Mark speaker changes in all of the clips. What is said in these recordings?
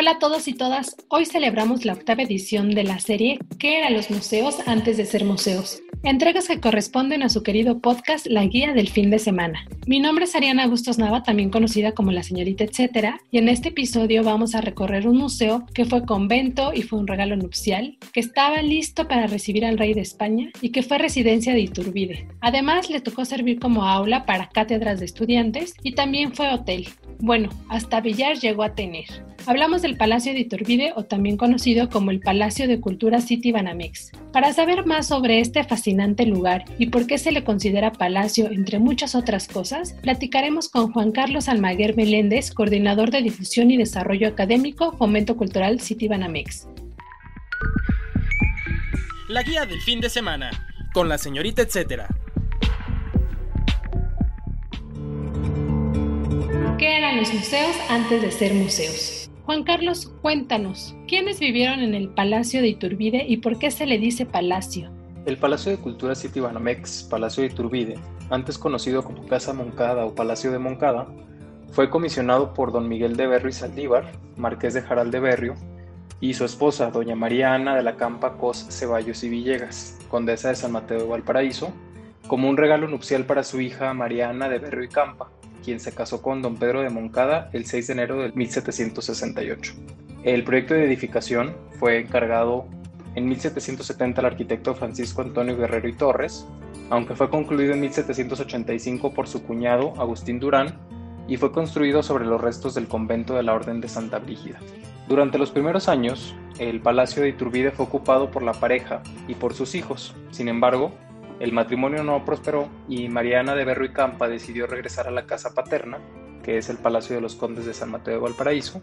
Speaker 1: Hola a todos y todas, hoy celebramos la octava edición de la serie ¿Qué eran los museos antes de ser museos? Entregas que corresponden a su querido podcast La Guía del Fin de Semana. Mi nombre es Ariana Bustos Nava, también conocida como la señorita etcétera, y en este episodio vamos a recorrer un museo que fue convento y fue un regalo nupcial, que estaba listo para recibir al rey de España y que fue residencia de Iturbide. Además, le tocó servir como aula para cátedras de estudiantes y también fue hotel. Bueno, hasta billar llegó a tener. Hablamos del Palacio de Iturbide o también conocido como el Palacio de Cultura City Banamex. Para saber más sobre este fascinante lugar y por qué se le considera palacio entre muchas otras cosas, platicaremos con Juan Carlos Almaguer Meléndez, coordinador de difusión y desarrollo académico Fomento Cultural City Banamex.
Speaker 2: La guía del fin de semana, con la señorita etcétera.
Speaker 1: ¿Qué eran los museos antes de ser museos? Juan Carlos, cuéntanos, ¿quiénes vivieron en el Palacio de Iturbide y por qué se le dice palacio?
Speaker 3: El Palacio de Cultura City Banamex, Palacio de Iturbide, antes conocido como Casa Moncada o Palacio de Moncada, fue comisionado por don Miguel de Berrio y Saldívar, marqués de Jaral de Berrio, y su esposa, doña María Ana de la Campa Cos Ceballos y Villegas, condesa de San Mateo de Valparaíso, como un regalo nupcial para su hija Mariana de Berrio y Campa, quien se casó con don Pedro de Moncada el 6 de enero de 1768. El proyecto de edificación fue encargado en 1770 al arquitecto Francisco Antonio Guerrero y Torres, aunque fue concluido en 1785 por su cuñado Agustín Durán y fue construido sobre los restos del convento de la Orden de Santa Brígida. Durante los primeros años, el palacio de Iturbide fue ocupado por la pareja y por sus hijos. Sin embargo, el matrimonio no prosperó y Mariana de Berro y Campa decidió regresar a la casa paterna, que es el Palacio de los Condes de San Mateo de Valparaíso,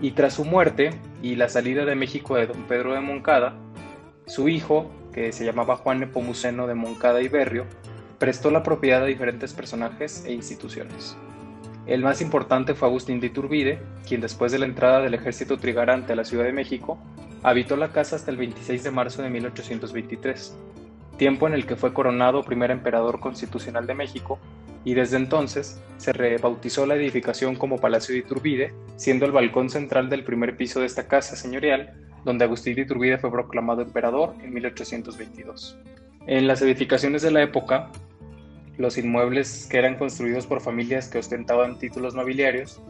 Speaker 3: y tras su muerte y la salida de México de don Pedro de Moncada, su hijo, que se llamaba Juan Nepomuceno de Moncada y Berrio, prestó la propiedad a diferentes personajes e instituciones. El más importante fue Agustín de Iturbide, quien después de la entrada del ejército trigarante a la Ciudad de México, habitó la casa hasta el 26 de marzo de 1823 tiempo en el que fue coronado primer emperador constitucional de México, y desde entonces se rebautizó la edificación como Palacio de Iturbide, siendo el balcón central del primer piso de esta casa señorial, donde Agustín de Iturbide fue proclamado emperador en 1822. En las edificaciones de la época, los inmuebles que eran construidos por familias que ostentaban títulos nobiliarios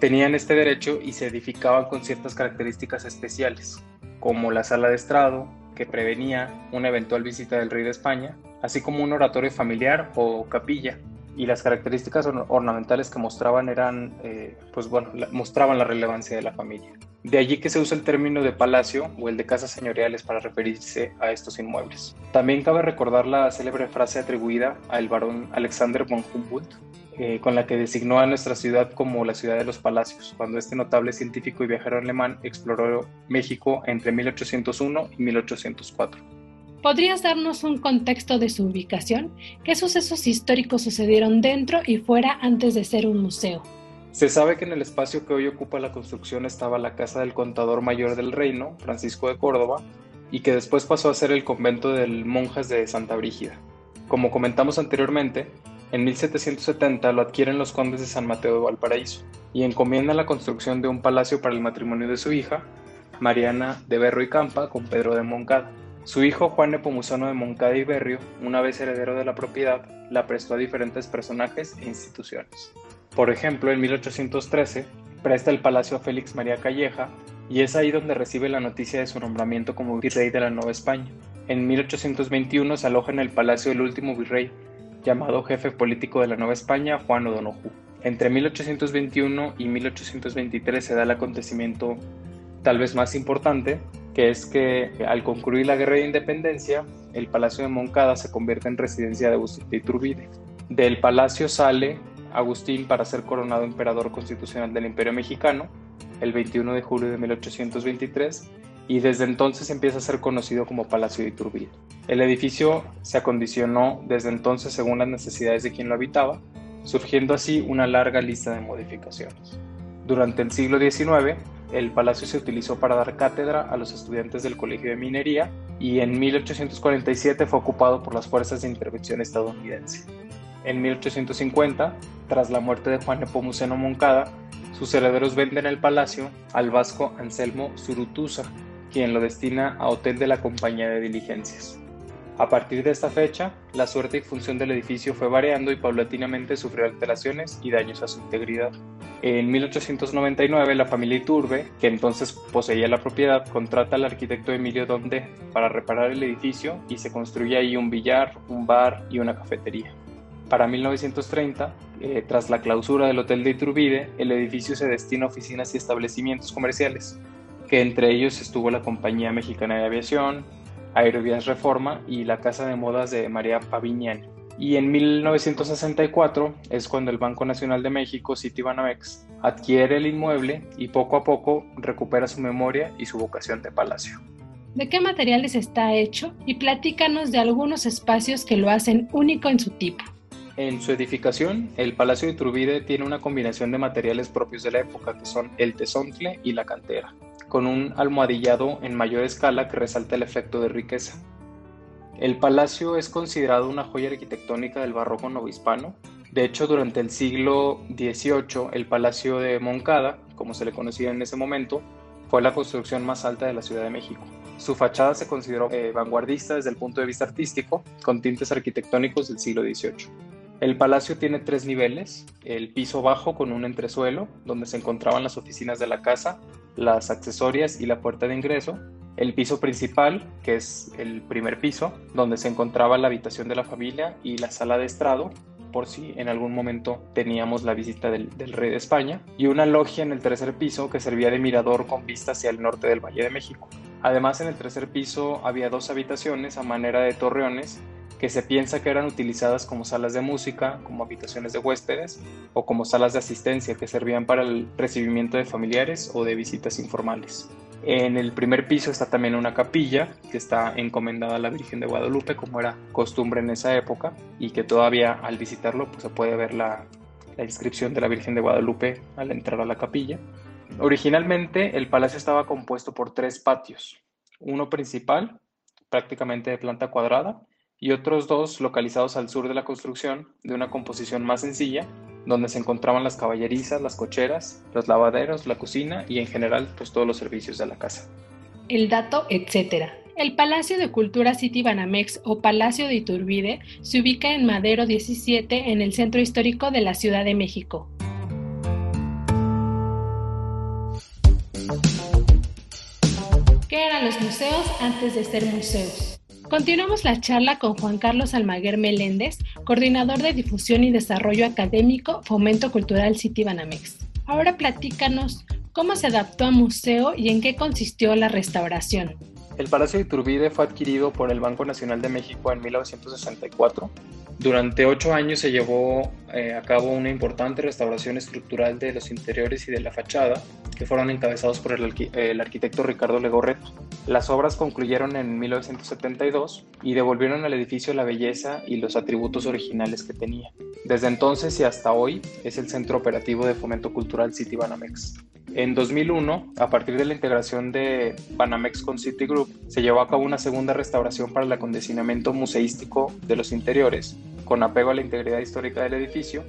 Speaker 3: tenían este derecho y se edificaban con ciertas características especiales, como la sala de estrado, que prevenía una eventual visita del rey de España, así como un oratorio familiar o capilla. Y las características ornamentales que mostraban eran, eh, pues bueno, mostraban la relevancia de la familia. De allí que se usa el término de palacio o el de casas señoriales para referirse a estos inmuebles. También cabe recordar la célebre frase atribuida al barón Alexander von Humboldt, eh, con la que designó a nuestra ciudad como la ciudad de los palacios, cuando este notable científico y viajero alemán exploró México entre 1801 y 1804.
Speaker 1: ¿Podrías darnos un contexto de su ubicación? ¿Qué sucesos históricos sucedieron dentro y fuera antes de ser un museo?
Speaker 3: Se sabe que en el espacio que hoy ocupa la construcción estaba la casa del contador mayor del reino, Francisco de Córdoba, y que después pasó a ser el convento del monjas de Santa Brígida. Como comentamos anteriormente, en 1770 lo adquieren los condes de San Mateo de Valparaíso y encomiendan la construcción de un palacio para el matrimonio de su hija, Mariana de Berro y Campa, con Pedro de Moncada. Su hijo Juan Nepomuceno de Moncada y Berrio, una vez heredero de la propiedad, la prestó a diferentes personajes e instituciones. Por ejemplo, en 1813 presta el palacio a Félix María Calleja y es ahí donde recibe la noticia de su nombramiento como virrey de la Nueva España. En 1821 se aloja en el palacio del último virrey, llamado jefe político de la Nueva España, Juan O'Donoghue. Entre 1821 y 1823 se da el acontecimiento tal vez más importante, que es que al concluir la Guerra de Independencia, el Palacio de Moncada se convierte en residencia de Agustín de Iturbide. Del palacio sale Agustín para ser coronado emperador constitucional del Imperio Mexicano el 21 de julio de 1823 y desde entonces empieza a ser conocido como Palacio de Iturbide. El edificio se acondicionó desde entonces según las necesidades de quien lo habitaba, surgiendo así una larga lista de modificaciones. Durante el siglo XIX, el palacio se utilizó para dar cátedra a los estudiantes del Colegio de Minería y en 1847 fue ocupado por las fuerzas de intervención estadounidense. En 1850, tras la muerte de Juan Nepomuceno Moncada, sus herederos venden el palacio al vasco Anselmo Zurutuza, quien lo destina a hotel de la compañía de diligencias. A partir de esta fecha, la suerte y función del edificio fue variando y paulatinamente sufrió alteraciones y daños a su integridad. En 1899, la familia Iturbe, que entonces poseía la propiedad, contrata al arquitecto Emilio Donde para reparar el edificio y se construye ahí un billar, un bar y una cafetería. Para 1930, eh, tras la clausura del Hotel de Iturbide, el edificio se destina a oficinas y establecimientos comerciales, que entre ellos estuvo la Compañía Mexicana de Aviación, Aerovías Reforma y la Casa de Modas de María Paviñani. Y en 1964 es cuando el Banco Nacional de México, Citibanamex, adquiere el inmueble y poco a poco recupera su memoria y su vocación de palacio.
Speaker 1: ¿De qué materiales está hecho? Y platícanos de algunos espacios que lo hacen único en su tipo.
Speaker 3: En su edificación, el Palacio de Iturbide tiene una combinación de materiales propios de la época, que son el tesontle y la cantera con un almohadillado en mayor escala que resalta el efecto de riqueza. El palacio es considerado una joya arquitectónica del barroco novohispano. De hecho, durante el siglo XVIII, el Palacio de Moncada, como se le conocía en ese momento, fue la construcción más alta de la Ciudad de México. Su fachada se consideró eh, vanguardista desde el punto de vista artístico, con tintes arquitectónicos del siglo XVIII. El palacio tiene tres niveles, el piso bajo con un entresuelo, donde se encontraban las oficinas de la casa, las accesorias y la puerta de ingreso, el piso principal, que es el primer piso, donde se encontraba la habitación de la familia y la sala de estrado, por si en algún momento teníamos la visita del, rey de España, y una logia en el tercer piso que servía de mirador con vista hacia el norte del Valle de México. Además, en el tercer piso había dos habitaciones a manera de torreones que se piensa que eran utilizadas como salas de música, como habitaciones de huéspedes o como salas de asistencia que servían para el recibimiento de familiares o de visitas informales. En el primer piso está también una capilla que está encomendada a la Virgen de Guadalupe, como era costumbre en esa época, y que todavía al visitarlo pues, se puede ver la, la inscripción de la Virgen de Guadalupe al entrar a la capilla. Originalmente el palacio estaba compuesto por tres patios, uno principal, prácticamente de planta cuadrada, y otros dos localizados al sur de la construcción, de una composición más sencilla, donde se encontraban las caballerizas, las cocheras, los lavaderos, la cocina y en general pues todos los servicios de la casa.
Speaker 1: El dato, etcétera. El Palacio de Cultura City Banamex o Palacio de Iturbide se ubica en Madero 17 en el centro histórico de la Ciudad de México. ¿Qué eran los museos antes de ser museos? Continuamos la charla con Juan Carlos Almaguer Meléndez, coordinador de difusión y desarrollo académico Fomento Cultural City Banamex. Ahora platícanos cómo se adaptó a museo y en qué consistió la restauración.
Speaker 3: El Palacio de Iturbide fue adquirido por el Banco Nacional de México en 1964 durante ocho años se llevó eh, a cabo una importante restauración estructural de los interiores y de la fachada, que fueron encabezados por el, arquitecto Ricardo Legorreto. Las obras concluyeron en 1972 y devolvieron al edificio la belleza y los atributos originales que tenía. Desde entonces y hasta hoy es el centro operativo de fomento cultural City Banamex. En 2001, a partir de la integración de Banamex con Citigroup, se llevó a cabo una segunda restauración para el acondicionamiento museístico de los interiores, con apego a la integridad histórica del edificio,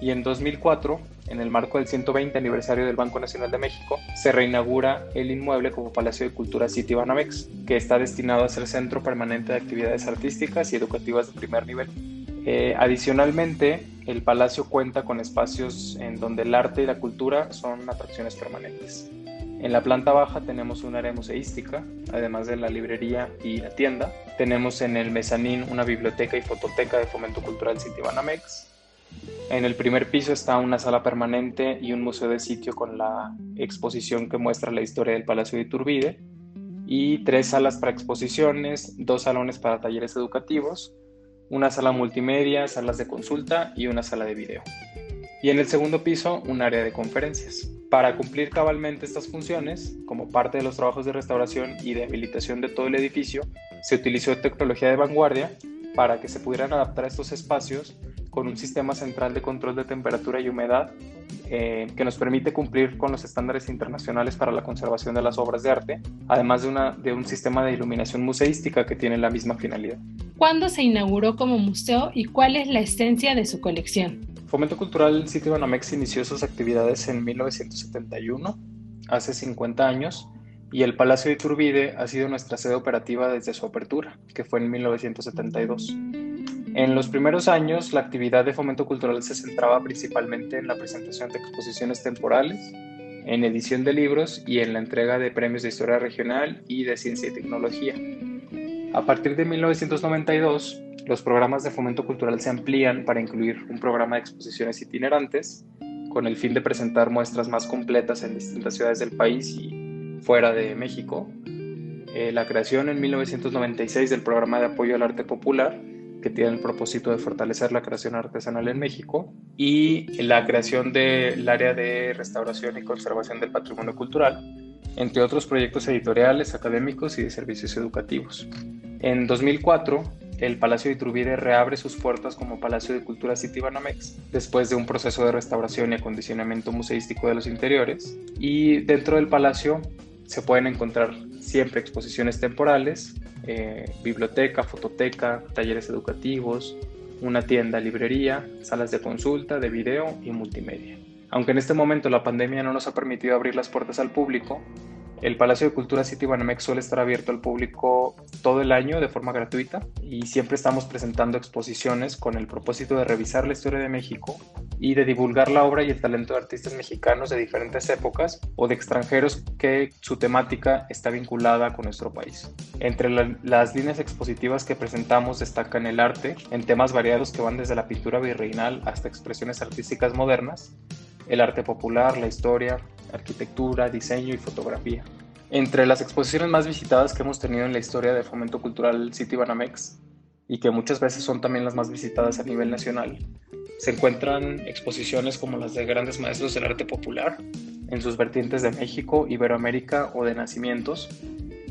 Speaker 3: y en 2004, en el marco del 120 aniversario del Banco Nacional de México, se reinaugura el inmueble como Palacio de Cultura City Banamex, que está destinado a ser centro permanente de actividades artísticas y educativas de primer nivel. Eh, adicionalmente, el palacio cuenta con espacios en donde el arte y la cultura son atracciones permanentes. En la planta baja tenemos un área museística, además de la librería y la tienda. Tenemos en el mezanín una biblioteca y fototeca de Fomento Cultural City Banamex. En el primer piso está una sala permanente y un museo de sitio con la exposición que muestra la historia del Palacio de Iturbide y tres salas para exposiciones, dos salones para talleres educativos, una sala multimedia, salas de consulta y una sala de video. Y en el segundo piso, un área de conferencias. Para cumplir cabalmente estas funciones, como parte de los trabajos de restauración y de habilitación de todo el edificio, se utilizó tecnología de vanguardia para que se pudieran adaptar estos espacios con un sistema central de control de temperatura y humedad eh, que nos permite cumplir con los estándares internacionales para la conservación de las obras de arte, además de, una, de un sistema de iluminación museística que tiene la misma finalidad.
Speaker 1: ¿Cuándo se inauguró como museo y cuál es la esencia de su colección?
Speaker 3: Fomento Cultural Sitio Banamex inició sus actividades en 1971, hace 50 años, y el Palacio de Iturbide ha sido nuestra sede operativa desde su apertura, que fue en 1972. En los primeros años, la actividad de fomento cultural se centraba principalmente en la presentación de exposiciones temporales, en edición de libros y en la entrega de premios de historia regional y de ciencia y tecnología. A partir de 1992, los programas de fomento cultural se amplían para incluir un programa de exposiciones itinerantes con el fin de presentar muestras más completas en distintas ciudades del país y fuera de México. Eh, la creación en 1996 del programa de apoyo al arte popular que tiene el propósito de fortalecer la creación artesanal en México y la creación del área de restauración y conservación del patrimonio cultural, entre otros proyectos editoriales, académicos y de servicios educativos. En 2004, el Palacio de Iturbide reabre sus puertas como Palacio de Cultura Citibanamex, después de un proceso de restauración y acondicionamiento museístico de los interiores, y dentro del palacio se pueden encontrar siempre exposiciones temporales, eh, biblioteca, fototeca, talleres educativos, una tienda, librería, salas de consulta, de video y multimedia. Aunque en este momento la pandemia no nos ha permitido abrir las puertas al público, el Palacio de Cultura City Banamex suele estar abierto al público todo el año de forma gratuita y siempre estamos presentando exposiciones con el propósito de revisar la historia de México y de divulgar la obra y el talento de artistas mexicanos de diferentes épocas o de extranjeros que su temática está vinculada con nuestro país. Entre las líneas expositivas que presentamos destacan el arte en temas variados que van desde la pintura virreinal hasta expresiones artísticas modernas, el arte popular, la historia, arquitectura, diseño y fotografía. Entre las exposiciones más visitadas que hemos tenido en la historia de fomento cultural City Banamex y que muchas veces son también las más visitadas a nivel nacional, se encuentran exposiciones como las de grandes maestros del arte popular en sus vertientes de México, Iberoamérica o de nacimientos,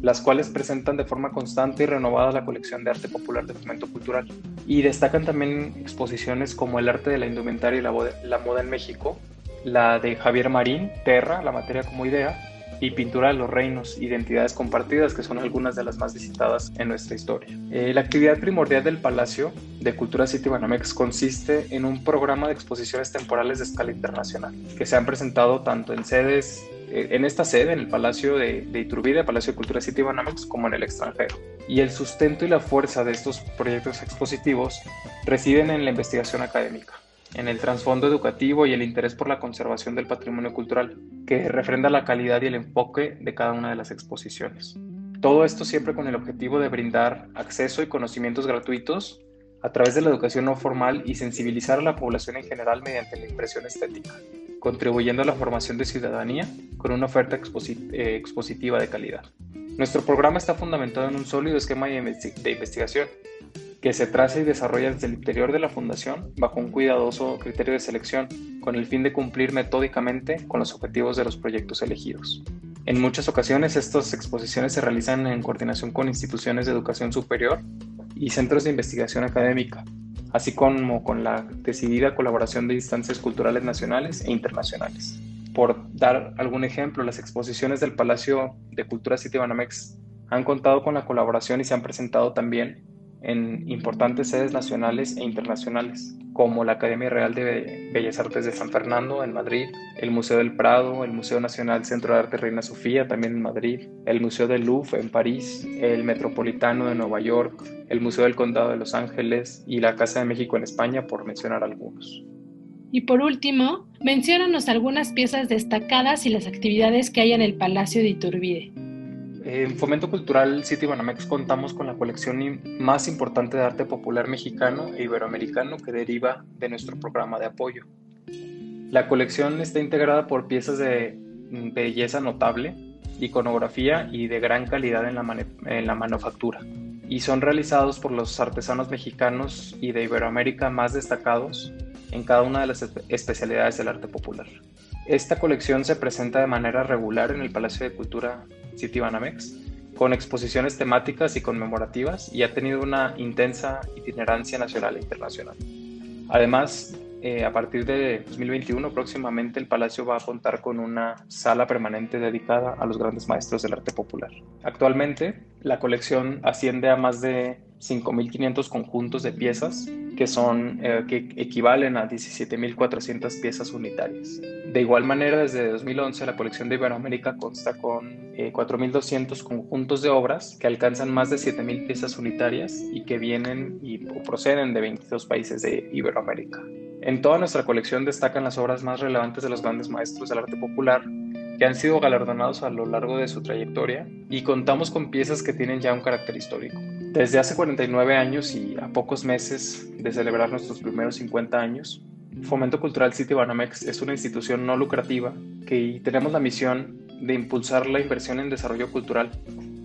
Speaker 3: las cuales presentan de forma constante y renovada la colección de arte popular de fomento cultural. Y destacan también exposiciones como el arte de la indumentaria y la, la moda en México, la de Javier Marín, Terra, la materia como idea, y Pintura de los Reinos, Identidades Compartidas, que son algunas de las más visitadas en nuestra historia. Eh, la actividad primordial del Palacio de Cultura City Banamex consiste en un programa de exposiciones temporales de escala internacional, que se han presentado tanto en sedes, eh, en esta sede, en el Palacio de, de Iturbide, Palacio de Cultura City Banamex, como en el extranjero. Y el sustento y la fuerza de estos proyectos expositivos residen en la investigación académica en el trasfondo educativo y el interés por la conservación del patrimonio cultural, que refrenda la calidad y el enfoque de cada una de las exposiciones. Todo esto siempre con el objetivo de brindar acceso y conocimientos gratuitos a través de la educación no formal y sensibilizar a la población en general mediante la impresión estética, contribuyendo a la formación de ciudadanía con una oferta eh, expositiva de calidad. Nuestro programa está fundamentado en un sólido esquema de investigación que se traza y desarrolla desde el interior de la Fundación bajo un cuidadoso criterio de selección con el fin de cumplir metódicamente con los objetivos de los proyectos elegidos. En muchas ocasiones estas exposiciones se realizan en coordinación con instituciones de educación superior y centros de investigación académica, así como con la decidida colaboración de instancias culturales nacionales e internacionales. Por dar algún ejemplo, las exposiciones del Palacio de Cultura City Banamex han contado con la colaboración y se han presentado también en importantes sedes nacionales e internacionales, como la Academia Real de Bellas Artes de San Fernando en Madrid, el Museo del Prado, el Museo Nacional Centro de Arte Reina Sofía también en Madrid, el Museo del Louvre en París, el Metropolitano de Nueva York, el Museo del Condado de Los Ángeles y la Casa de México en España, por mencionar algunos.
Speaker 1: Y por último, menciónanos algunas piezas destacadas y las actividades que hay en el Palacio de Iturbide.
Speaker 3: En Fomento Cultural City Banamex contamos con la colección más importante de arte popular mexicano e iberoamericano que deriva de nuestro programa de apoyo. La colección está integrada por piezas de belleza notable, iconografía y de gran calidad en la, en la manufactura. y son realizados por los artesanos mexicanos y de Iberoamérica más destacados en cada una de las especialidades del arte popular. Esta colección se presenta de manera regular en el Palacio de Cultura Citibanamex, con exposiciones temáticas y conmemorativas y ha tenido una intensa itinerancia nacional e internacional. Además, eh, a partir de 2021 próximamente el Palacio va a contar con una sala permanente dedicada a los grandes maestros del arte popular. Actualmente la colección asciende a más de 5.500 conjuntos de piezas que, son, eh, que equivalen a 17.400 piezas unitarias. De igual manera, desde 2011 la colección de Iberoamérica consta con 4.200 eh, conjuntos de obras que alcanzan más de 7.000 piezas unitarias y que vienen y proceden de 22 países de Iberoamérica. En toda nuestra colección destacan las obras más relevantes de los grandes maestros del arte popular que han sido galardonados a lo largo de su trayectoria y contamos con piezas que tienen ya un carácter histórico. Desde hace 49 años y a pocos meses de celebrar nuestros primeros 50 años, Fomento Cultural City Banamex es una institución no lucrativa que tenemos la misión de impulsar la inversión en desarrollo cultural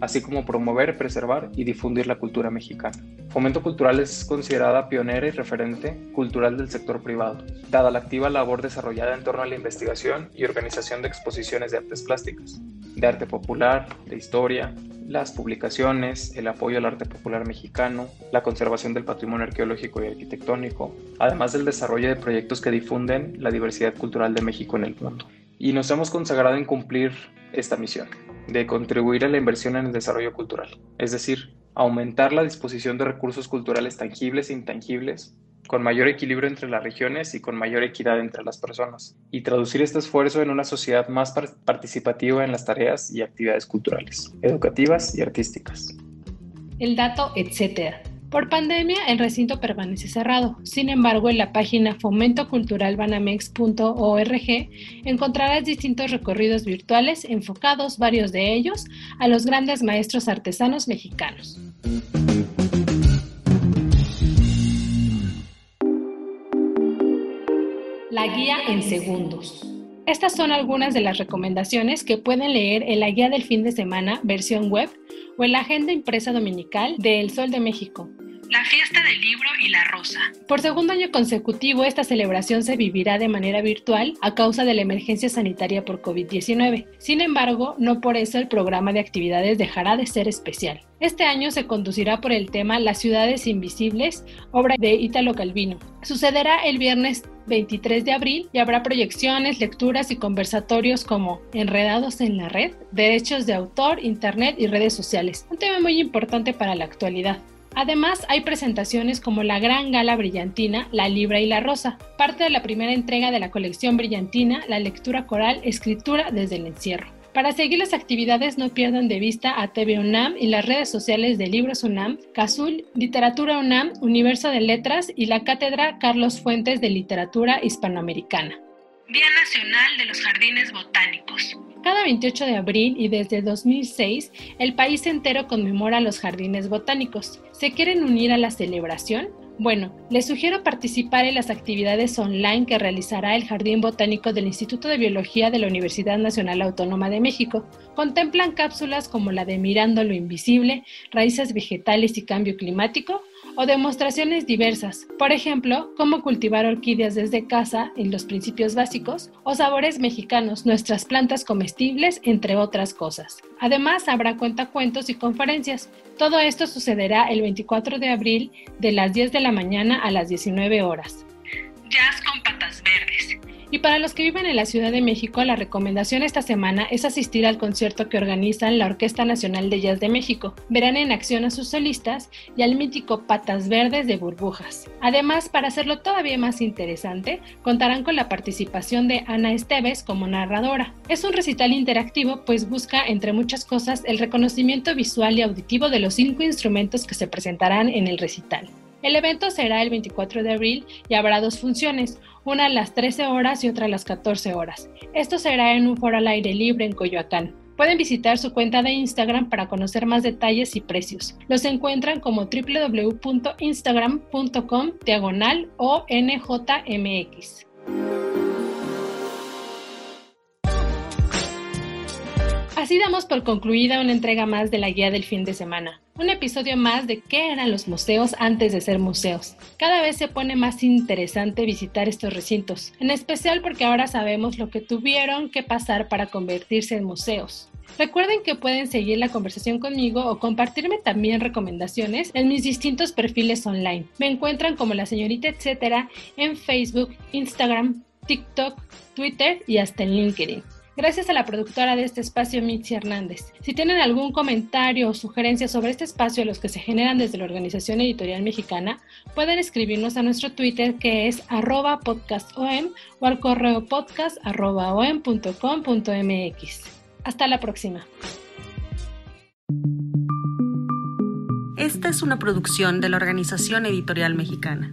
Speaker 3: así como promover, preservar y difundir la cultura mexicana. Fomento Cultural es considerada pionera y referente cultural del sector privado, dada la activa labor desarrollada en torno a la investigación y organización de exposiciones de artes plásticas, de arte popular, de historia, las publicaciones, el apoyo al arte popular mexicano, la conservación del patrimonio arqueológico y arquitectónico, además del desarrollo de proyectos que difunden la diversidad cultural de México en el mundo. Y nos hemos consagrado en cumplir esta misión de contribuir a la inversión en el desarrollo cultural, es decir, aumentar la disposición de recursos culturales tangibles e intangibles, con mayor equilibrio entre las regiones y con mayor equidad entre las personas, y traducir este esfuerzo en una sociedad más participativa en las tareas y actividades culturales, educativas y artísticas.
Speaker 1: El dato, etcétera por pandemia, el recinto permanece cerrado. Sin embargo, en la página fomentoculturalbanamex.org encontrarás distintos recorridos virtuales enfocados, varios de ellos, a los grandes maestros artesanos mexicanos. La guía en segundos. Estas son algunas de las recomendaciones que pueden leer en la guía del fin de semana versión web o en la agenda impresa dominical de El Sol de México,
Speaker 4: la fiesta del libro y la rosa.
Speaker 1: Por segundo año consecutivo, esta celebración se vivirá de manera virtual a causa de la emergencia sanitaria por COVID-19. Sin embargo, no por eso el programa de actividades dejará de ser especial. Este año se conducirá por el tema Las ciudades invisibles, obra de Italo Calvino. Sucederá el viernes 23 de abril y habrá proyecciones, lecturas y conversatorios como Enredados en la red, derechos de autor, internet y redes sociales, un tema muy importante para la actualidad. Además, hay presentaciones como la Gran Gala Brillantina, La Libra y la Rosa, parte de la primera entrega de la colección Brillantina, la lectura coral Escritura desde el encierro. Para seguir las actividades no pierdan de vista a TV UNAM y las redes sociales de Libros UNAM, Cazul, Literatura UNAM, Universo de Letras y la Cátedra Carlos Fuentes de Literatura Hispanoamericana.
Speaker 4: Día Nacional de los Jardines Botánicos.
Speaker 1: Cada 28 de abril y desde 2006, el país entero conmemora los jardines botánicos. ¿Se quieren unir a la celebración? Bueno, les sugiero participar en las actividades online que realizará el Jardín Botánico del Instituto de Biología de la Universidad Nacional Autónoma de México. Contemplan cápsulas como la de Mirando lo Invisible, Raíces Vegetales y Cambio Climático, o demostraciones diversas, por ejemplo, cómo cultivar orquídeas desde casa en los principios básicos, o sabores mexicanos, nuestras plantas comestibles, entre otras cosas. Además, habrá cuentacuentos y conferencias. Todo esto sucederá el 24 de abril de las 10 de la mañana a las 19 horas.
Speaker 4: Jazz con patas verdes.
Speaker 1: Y para los que viven en la Ciudad de México, la recomendación esta semana es asistir al concierto que organizan la Orquesta Nacional de Jazz de México. Verán en acción a sus solistas y al mítico Patas Verdes de Burbujas. Además, para hacerlo todavía más interesante, contarán con la participación de Ana Esteves como narradora. Es un recital interactivo, pues busca, entre muchas cosas, el reconocimiento visual y auditivo de los cinco instrumentos que se presentarán en el recital. El evento será el 24 de abril y habrá dos funciones, una a las 13 horas y otra a las 14 horas. Esto será en un foro al aire libre en Coyoacán. Pueden visitar su cuenta de Instagram para conocer más detalles y precios. Los encuentran como www.instagram.com diagonal o Así damos por concluida una entrega más de la guía del fin de semana. Un episodio más de qué eran los museos antes de ser museos. Cada vez se pone más interesante visitar estos recintos, en especial porque ahora sabemos lo que tuvieron que pasar para convertirse en museos. Recuerden que pueden seguir la conversación conmigo o compartirme también recomendaciones en mis distintos perfiles online. Me encuentran como la señorita etcétera en Facebook, Instagram, TikTok, Twitter y hasta en LinkedIn. Gracias a la productora de este espacio, Mitzi Hernández. Si tienen algún comentario o sugerencia sobre este espacio, los que se generan desde la Organización Editorial Mexicana, pueden escribirnos a nuestro Twitter que es arroba podcastom o al correo podcast.om.com.mx. Hasta la próxima.
Speaker 5: Esta es una producción de la Organización Editorial Mexicana.